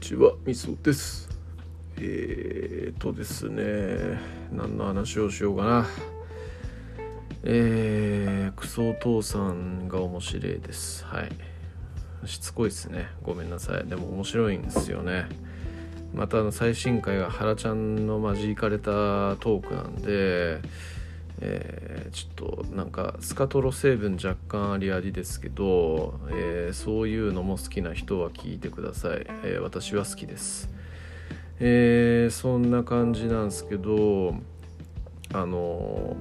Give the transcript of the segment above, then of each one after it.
ちは、みそです。えーとですね、何の話をしようかな。えー、クソお父さんが面白いです。はい。しつこいですね。ごめんなさい。でも面白いんですよね。また最新回が原ちゃんのまじいかれたトークなんで、えー、ちょっとなんかスカトロ成分若干ありありですけど、えー、そういうのも好きな人は聞いてください、えー、私は好きです、えそんな感じなんですけどあの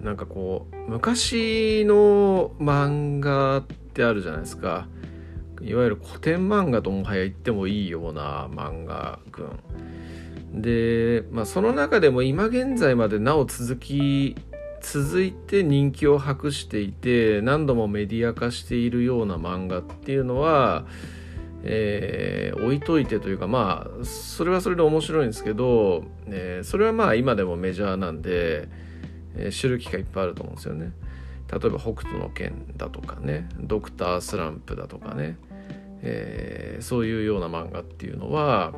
なんかこう昔の漫画ってあるじゃないですか。いわゆる古典漫画ともはや言ってもいいような漫画群で、まあ、その中でも今現在までなお続き続いて人気を博していて何度もメディア化しているような漫画っていうのは、えー、置いといてというかまあそれはそれで面白いんですけど、えー、それはまあ今でもメジャーなんで、えー、知る機会いっぱいあると思うんですよね。例えば「北斗の拳」だとかね「ドクタースランプ」だとかね、えー、そういうような漫画っていうのは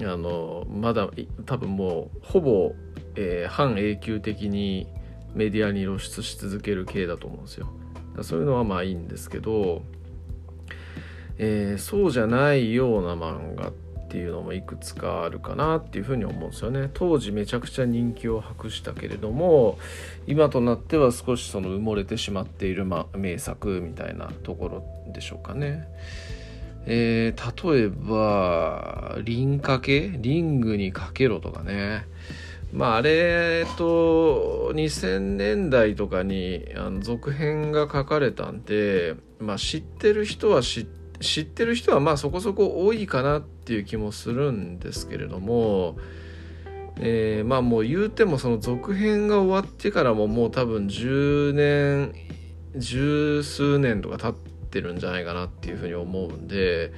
あのまだ多分もうほぼ、えー、半永久的にメディアに露出し続ける系だと思うんですよ。そういうのはまあいいんですけど、えー、そうじゃないような漫画っていうのもいくつかあるかなっていうふうに思うんですよね。当時めちゃくちゃ人気を博したけれども今となっては少しその埋もれてしまっている、ま、名作みたいなところでしょうかね。えー、例えば、リンかけ？リングにかけろとかね。まあ、あれと、2000年代とかにあの続編が書かれたんで、まあ、知ってる人は知知ってる人はまあそこそこ多いかなっていう気もするんですけれども、えー、まあもう言うてもその続編が終わってからももう多分10年十数年とか経ってってるんじゃないかなっていうふうに思うんで、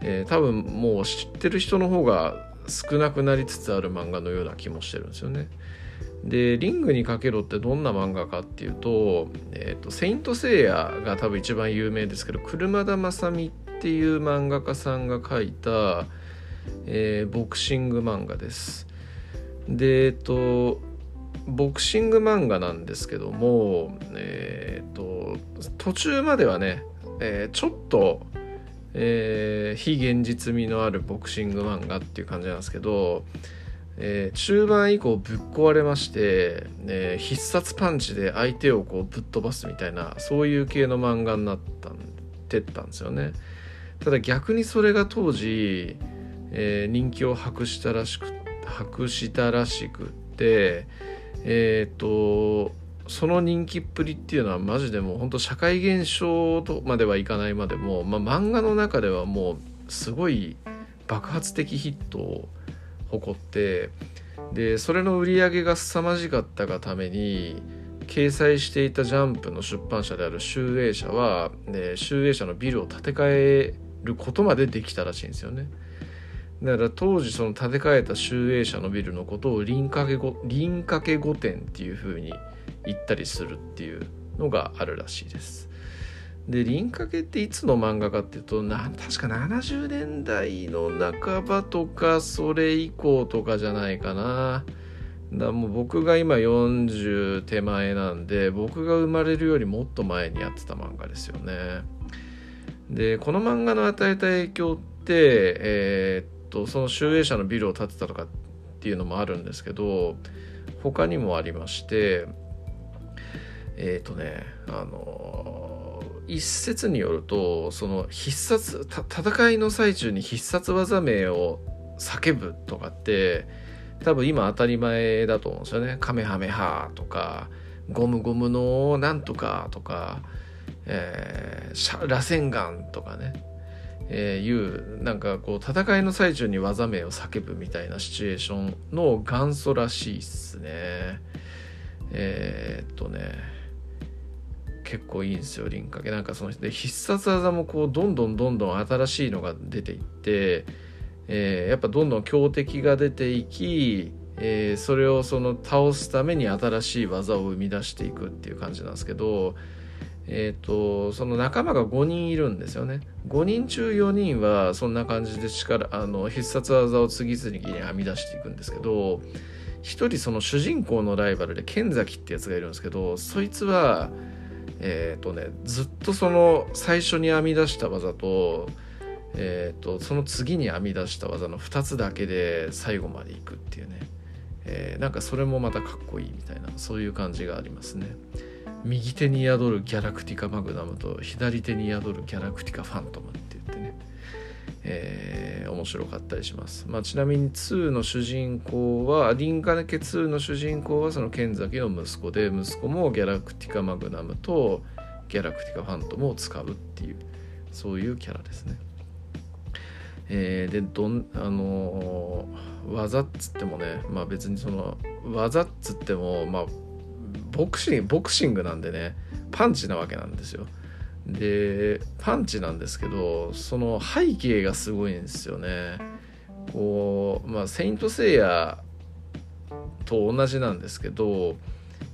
えー、多分もう知ってる人の方が少なくなりつつある漫画のような気もしてるんですよね。で「リングにかけろ」ってどんな漫画かっていうと「えーと、セイント・セイヤ」が多分一番有名ですけど車田正美っていう漫画家さんが書いた、えー、ボクシング漫画です。でえっ、ー、とボクシング漫画なんですけども、えーと途中まではねえー、ちょっと、えー、非現実味のあるボクシング漫画っていう感じなんですけど、えー、中盤以降ぶっ壊れまして、え必殺パンチで相手をこうぶっ飛ばすみたいなそういう系の漫画になったんてったんですよね。ただ逆にそれが当時、え人気を博したらしく博したらしくってえっ、とその人気っぷりっていうのはマジでもう本当社会現象とまではいかないまでも、まあ、漫画の中ではもうすごい爆発的ヒットを誇ってでそれの売り上げが凄まじかったがために掲載していたジャンプの出版社である集英社は、ね、集英社のビルを建て替えることまでできたらしいんですよね。だから当時その建て替えた集英社のビルのことを輪掛け輪掛け御殿っていうふうに行ったりするっていうのがあるらしいです。で輪掛けっていつの漫画かっていうとな確か70年代の半ばとかそれ以降とかじゃないかな。だもう僕が今40手前なんで僕が生まれるよりもっと前にやってた漫画ですよね。でこの漫画の与えた影響ってえー、っとその集英社のビルを建てたとかっていうのもあるんですけど他にもありましてえっ、ー、とねあの一説によるとその必殺戦いの最中に必殺技名を叫ぶとかって多分今当たり前だと思うんですよね。カメハメハとかゴムゴムのなんとかとか、えー、螺旋岩とかね、えー、いうなんかこう戦いの最中に技名を叫ぶみたいなシチュエーションの元祖らしいっすね。えー、っとね結構いいんですよ輪掛けなんかそので必殺技もこうどんどんどんどん新しいのが出ていって、えー、やっぱどんどん強敵が出ていき、えー、それをその倒すために新しい技を生み出していくっていう感じなんですけど、えーと、その仲間が5人いるんですよね。5人中4人はそんな感じで力あの必殺技を次々に編み出していくんですけど1人その主人公のライバルで剣崎ってやつがいるんですけどそいつはえっ、ー、とねずっとその最初に編み出した技と,、えーと、その次に編み出した技の2つだけで最後までいくっていうね、えー、なんかそれもまたかっこいいみたいなそういう感じがありますね。右手に宿るギャラクティカマグナムと左手に宿るギャラクティカファントムって言ってね、えー、面白かったりします、まあ、ちなみに2の主人公はリンカネケ2の主人公はその剣崎の息子で息子もギャラクティカマグナムとギャラクティカファントムを使うっていうそういうキャラですね。えー、でどんあのー、技っつってもねまあ別にその技っつってもまあボクシングボクシングなんでねパンチなわけなんですよ。でパンチなんですけどその背景がすごいんですよね。こうまあ「セイント・セイヤ」と同じなんですけど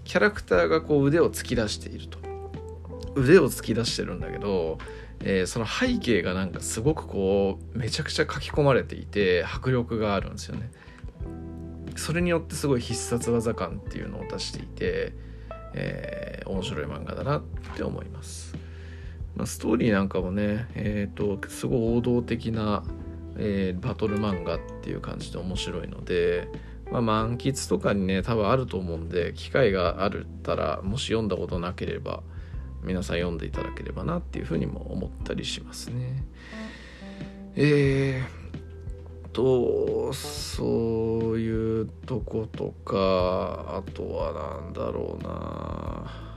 キャラクターがこう腕を突き出していると。腕を突き出してるんだけど、えー、その背景がなんかすごくこうめちゃくちゃ書き込まれていて迫力があるんですよね。それによってすごい必殺技感っていうのを出していてえー、面白い漫画だなって思います。まあ、ストーリーなんかもね、えーと、すごい王道的な、えー、バトル漫画っていう感じで面白いので、まあ、満喫とかにね多分あると思うんで機会があるったらもし読んだことなければ皆さん読んでいただければなっていうふうにも思ったりしますね。えーとそういうとことかあとは何だろうな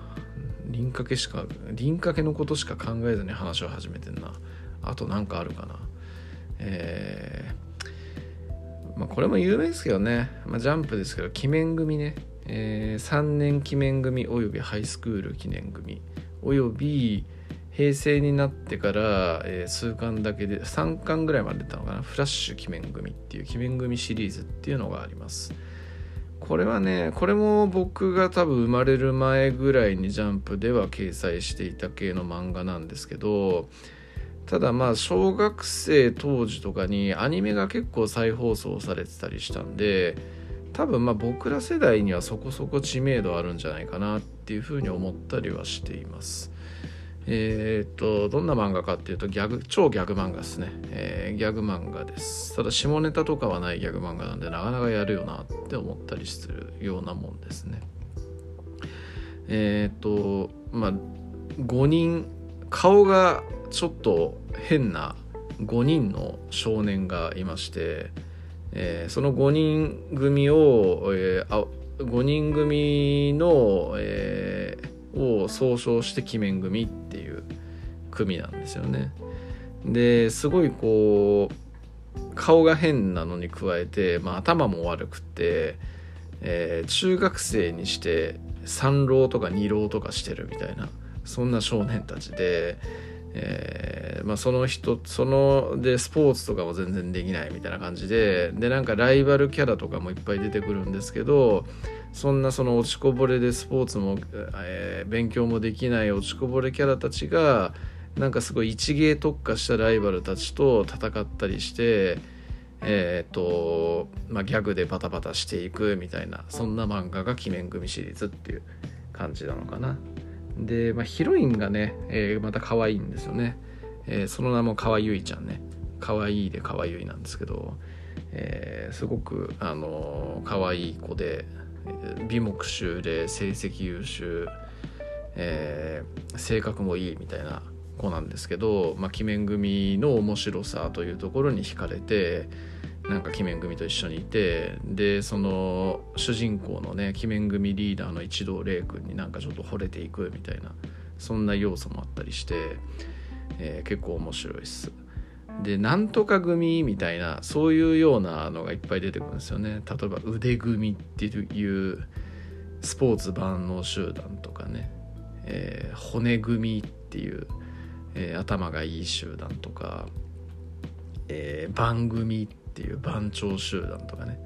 輪掛けしか輪掛けのことしか考えずに話を始めてんな。あと何かあるかな。えー、まあこれも有名ですけどね、まあ、ジャンプですけど記念組ね、えー、3年記念組およびハイスクール記念組。および平成になってから、えー、数巻だけで3巻ぐらいまで出たのかな。フラッシュ鬼面組っていう鬼面組シリーズっていうのがあります。これはねこれも僕が多分生まれる前ぐらいにジャンプでは掲載していた系の漫画なんですけどただまあ小学生当時とかにアニメが結構再放送されてたりしたんで多分まあ僕ら世代にはそこそこ知名度あるんじゃないかなっていうふうに思ったりはしています。えっ、とどんな漫画かっていうとギャグ超ギャグ漫画ですね、えー、ギャグ漫画です。ただ下ネタとかはないギャグ漫画なんでなかなかやるよなって思ったりするようなもんですね。えっ、とまあ5人顔がちょっと変な5人の少年がいまして、えー、その5人組を、えー、あ5人組の、えーを総称して鬼面組って組なんですよね。ですごいこう顔が変なのに加えて、まあ、頭も悪くて、えー、中学生にして三浪とか二浪とかしてるみたいなそんな少年たちで、えーまあ、その人そのでスポーツとかも全然できないみたいな感じででなんかライバルキャラとかもいっぱい出てくるんですけどそんなその落ちこぼれでスポーツも、えー、勉強もできない落ちこぼれキャラたちがなんかすごい一芸特化したライバルたちと戦ったりしてえっ、ー、とまあギャグでバタバタしていくみたいなそんな漫画が「鬼面組」シリーズっていう感じなのかな。で、まあ、ヒロインがね、えー、また可愛いんですよね。えー、その名も川ゆいちゃんね。可愛いで可愛いなんですけど、えー、すごくあの可愛い子で美目秀で成績優秀、えー、性格もいいみたいな子なんですけど、まあ、鬼面組の面白さというところに惹かれてなんか鬼面組と一緒にいてでその主人公のね鬼面組リーダーの一同玲君になんかちょっと惚れていくみたいなそんな要素もあったりして、えー、結構面白いっす。でなんとか組みたいなそういうようなのがいっぱい出てくるんですよね例えば腕組っていうスポーツ万能集団とかね、えー、骨組っていう、えー、頭がいい集団とか、えー、番組っていう番長集団とかね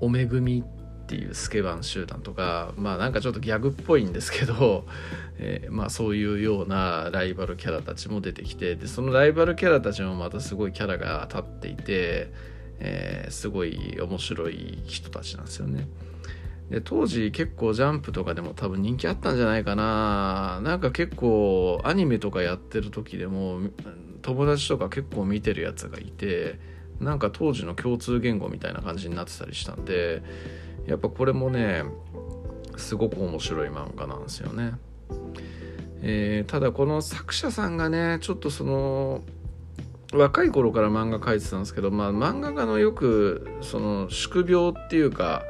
おめ組っっていうスケバン集団とかまあなんかちょっとギャグっぽいんですけど、えー、まあそういうようなライバルキャラたちも出てきてでそのライバルキャラたちもまたすごいキャラが立っていて、えー、すごい面白い人たちなんですよね。で当時結構ジャンプとかでも多分人気あったんじゃないかななんか結構アニメとかやってる時でも友達とか結構見てるやつがいてなんか当時の共通言語みたいな感じになってたりしたんでやっぱこれもねすごく面白い漫画なんですよね。えー、ただこの作者さんがねちょっとその若い頃から漫画描いてたんですけど、まあ、漫画家のよくその宿病っていうか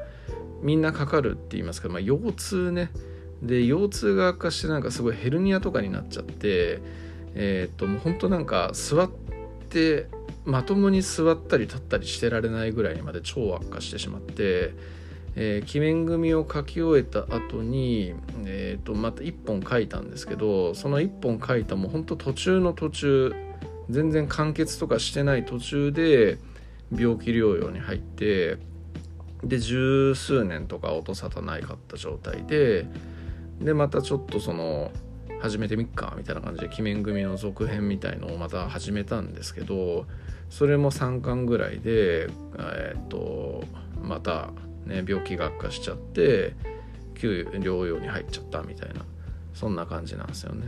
みんなかかるって言いますけど、まあ、腰痛ね。で腰痛が悪化してなんかすごいヘルニアとかになっちゃってえー、っともうほんとなんか座ってまともに座ったり立ったりしてられないぐらいにまで超悪化してしまって、えー、鬼面組を書き終えた後に、えー、とまた1本書いたんですけどその1本書いたもうほんと途中の途中全然完結とかしてない途中で病気療養に入ってで十数年とか音沙汰ないかった状態ででまたちょっとその始めてみっかみたいな感じで鬼面組の続編みたいのをまた始めたんですけどそれも3巻ぐらいでえー、っとまたね病気が悪化しちゃって旧療養に入っちゃったみたいなそんな感じなんですよね。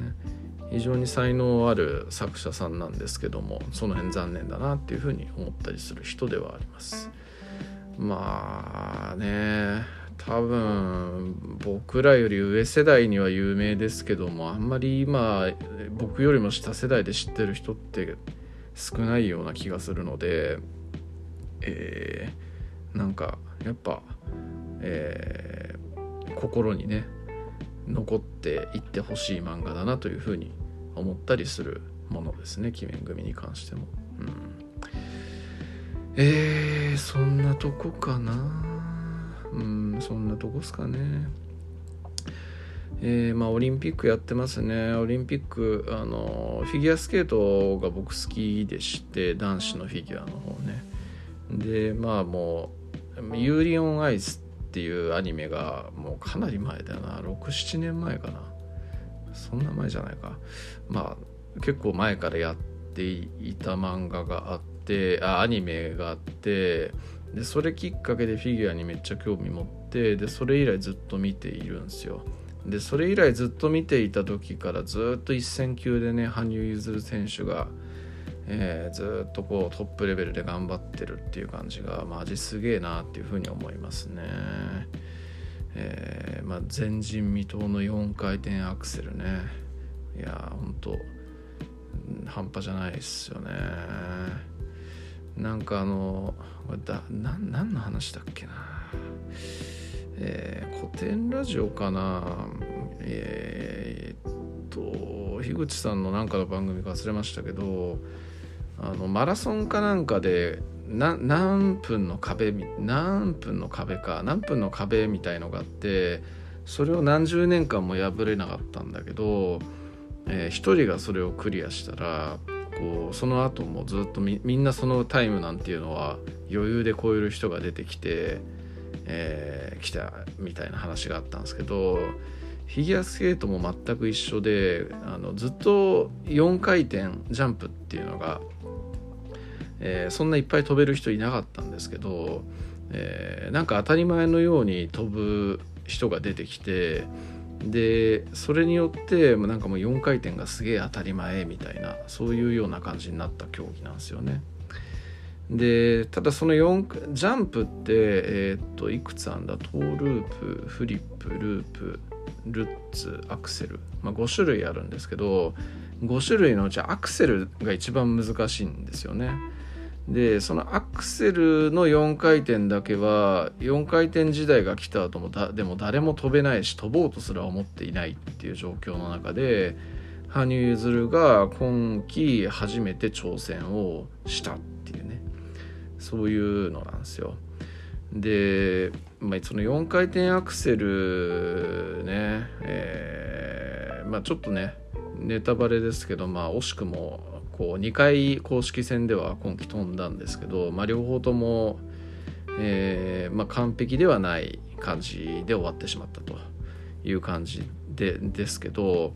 非常に才能ある作者さんなんですけどもその辺残念だなっていうふうに思ったりする人ではあります。まあね多分僕らより上世代には有名ですけどもあんまり今僕よりも下世代で知ってる人って少ないような気がするので、えー、なんかやっぱ、えー、心にね残っていってほしい漫画だなというふうに思ったりするものですね鬼面組に関しても。うん、えー、そんなとこかな。うんそんなとこっすかね。えー、まあオリンピックやってますね。オリンピックあのフィギュアスケートが僕好きでして男子のフィギュアの方ね。でまあもう「ユーリオンアイス」っていうアニメがもうかなり前だな。67年前かな。そんな前じゃないか。まあ結構前からやっていた漫画があってあアニメがあってでそれきっかけでフィギュアにめっちゃ興味持ってでそれ以来ずっと見ているんですよでそれ以来ずっと見ていた時からずっと一戦級でね羽生結弦選手が、えー、ずっとこうトップレベルで頑張ってるっていう感じがマジすげえなっていうふうに思いますね。えー、まあ、前人未到の4回転アクセルねいやほんと半端じゃないっすよね。なんかあのだな何の話だっけな。えー、古典ラジオかな。えー、っと樋口さんのなんかの番組か忘れましたけどあのマラソンかなんかで何分の壁何分の壁か何分の壁みたいのがあってそれを何十年間も破れなかったんだけど、えー、一人がそれをクリアしたらこうその後もずっとみんなそのタイムなんていうのは余裕で超える人が出てきて、えー、来たみたいな話があったんですけどフィギュアスケートも全く一緒であのずっと4回転ジャンプっていうのが、えー、そんないっぱい飛べる人いなかったんですけど、えー、なんか当たり前のように飛ぶ人が出てきてでそれによってなんかもう4回転がすげえ当たり前みたいなそういうような感じになった競技なんですよね。でただその4ジャンプって、えー、っといくつあんだ？トーループフリップループルッツアクセル、まあ、5種類あるんですけど5種類のうちアクセルが一番難しいんですよね。でそのアクセルの4回転だけは4回転時代が来た後もだでも誰も飛べないし飛ぼうとすら思っていないっていう状況の中で羽生結弦が今季初めて挑戦をしたっていうねそういうのなんですよ。で、まあ、その4回転アクセルね、えー、まあ、ちょっとねネタバレですけど、まあ、惜しくもこう2回公式戦では今季飛んだんですけど、まあ、両方とも、えー、まあ、完璧ではない感じで終わってしまったという感じでですけど、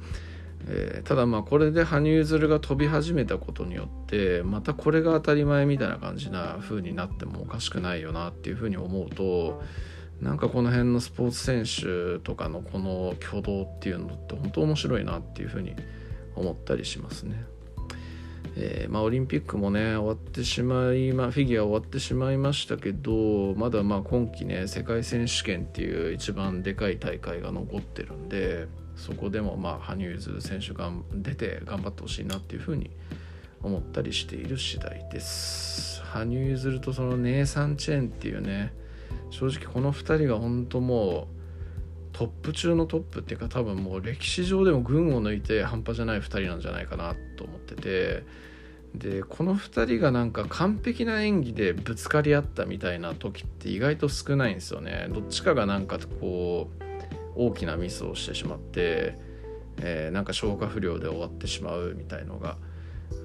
えー、ただまあこれで羽生結弦が飛び始めたことによってまたこれが当たり前みたいな感じな風になってもおかしくないよなっていう風に思うとなんかこの辺のスポーツ選手とかのこの挙動っていうのって本当面白いなっていう風に思ったりしますね。えー、まあ、オリンピックもね終わってしまい、まあ、フィギュア終わってしまいましたけどまだまあ今季ね世界選手権っていう一番でかい大会が残ってるんでそこでもまあ羽生結弦選手が出て頑張ってほしいなっていうふうに思ったりしている次第です。羽生結弦とそのネイサン・チェーンっていうね正直この2人が本当もうトップ中のトップっていうか多分もう歴史上でも群を抜いて半端じゃない2人なんじゃないかなと思ってて。でこの2人がなんか完璧な演技でぶつかり合ったみたいな時って意外と少ないんですよね。どっちかがなんかこう大きなミスをしてしまって、えー、なんか消化不良で終わってしまうみたいのが、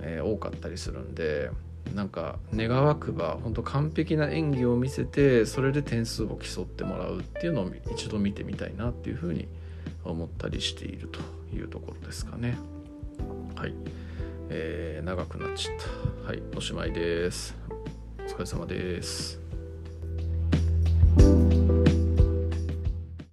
えー、多かったりするんで。なんか願わくば本当完璧な演技を見せてそれで点数を競ってもらうっていうのを一度見てみたいなっていうふうに思ったりしているというところですかね。はい、えー、長くなっちゃった。はい。おしまいです。お疲れ様です。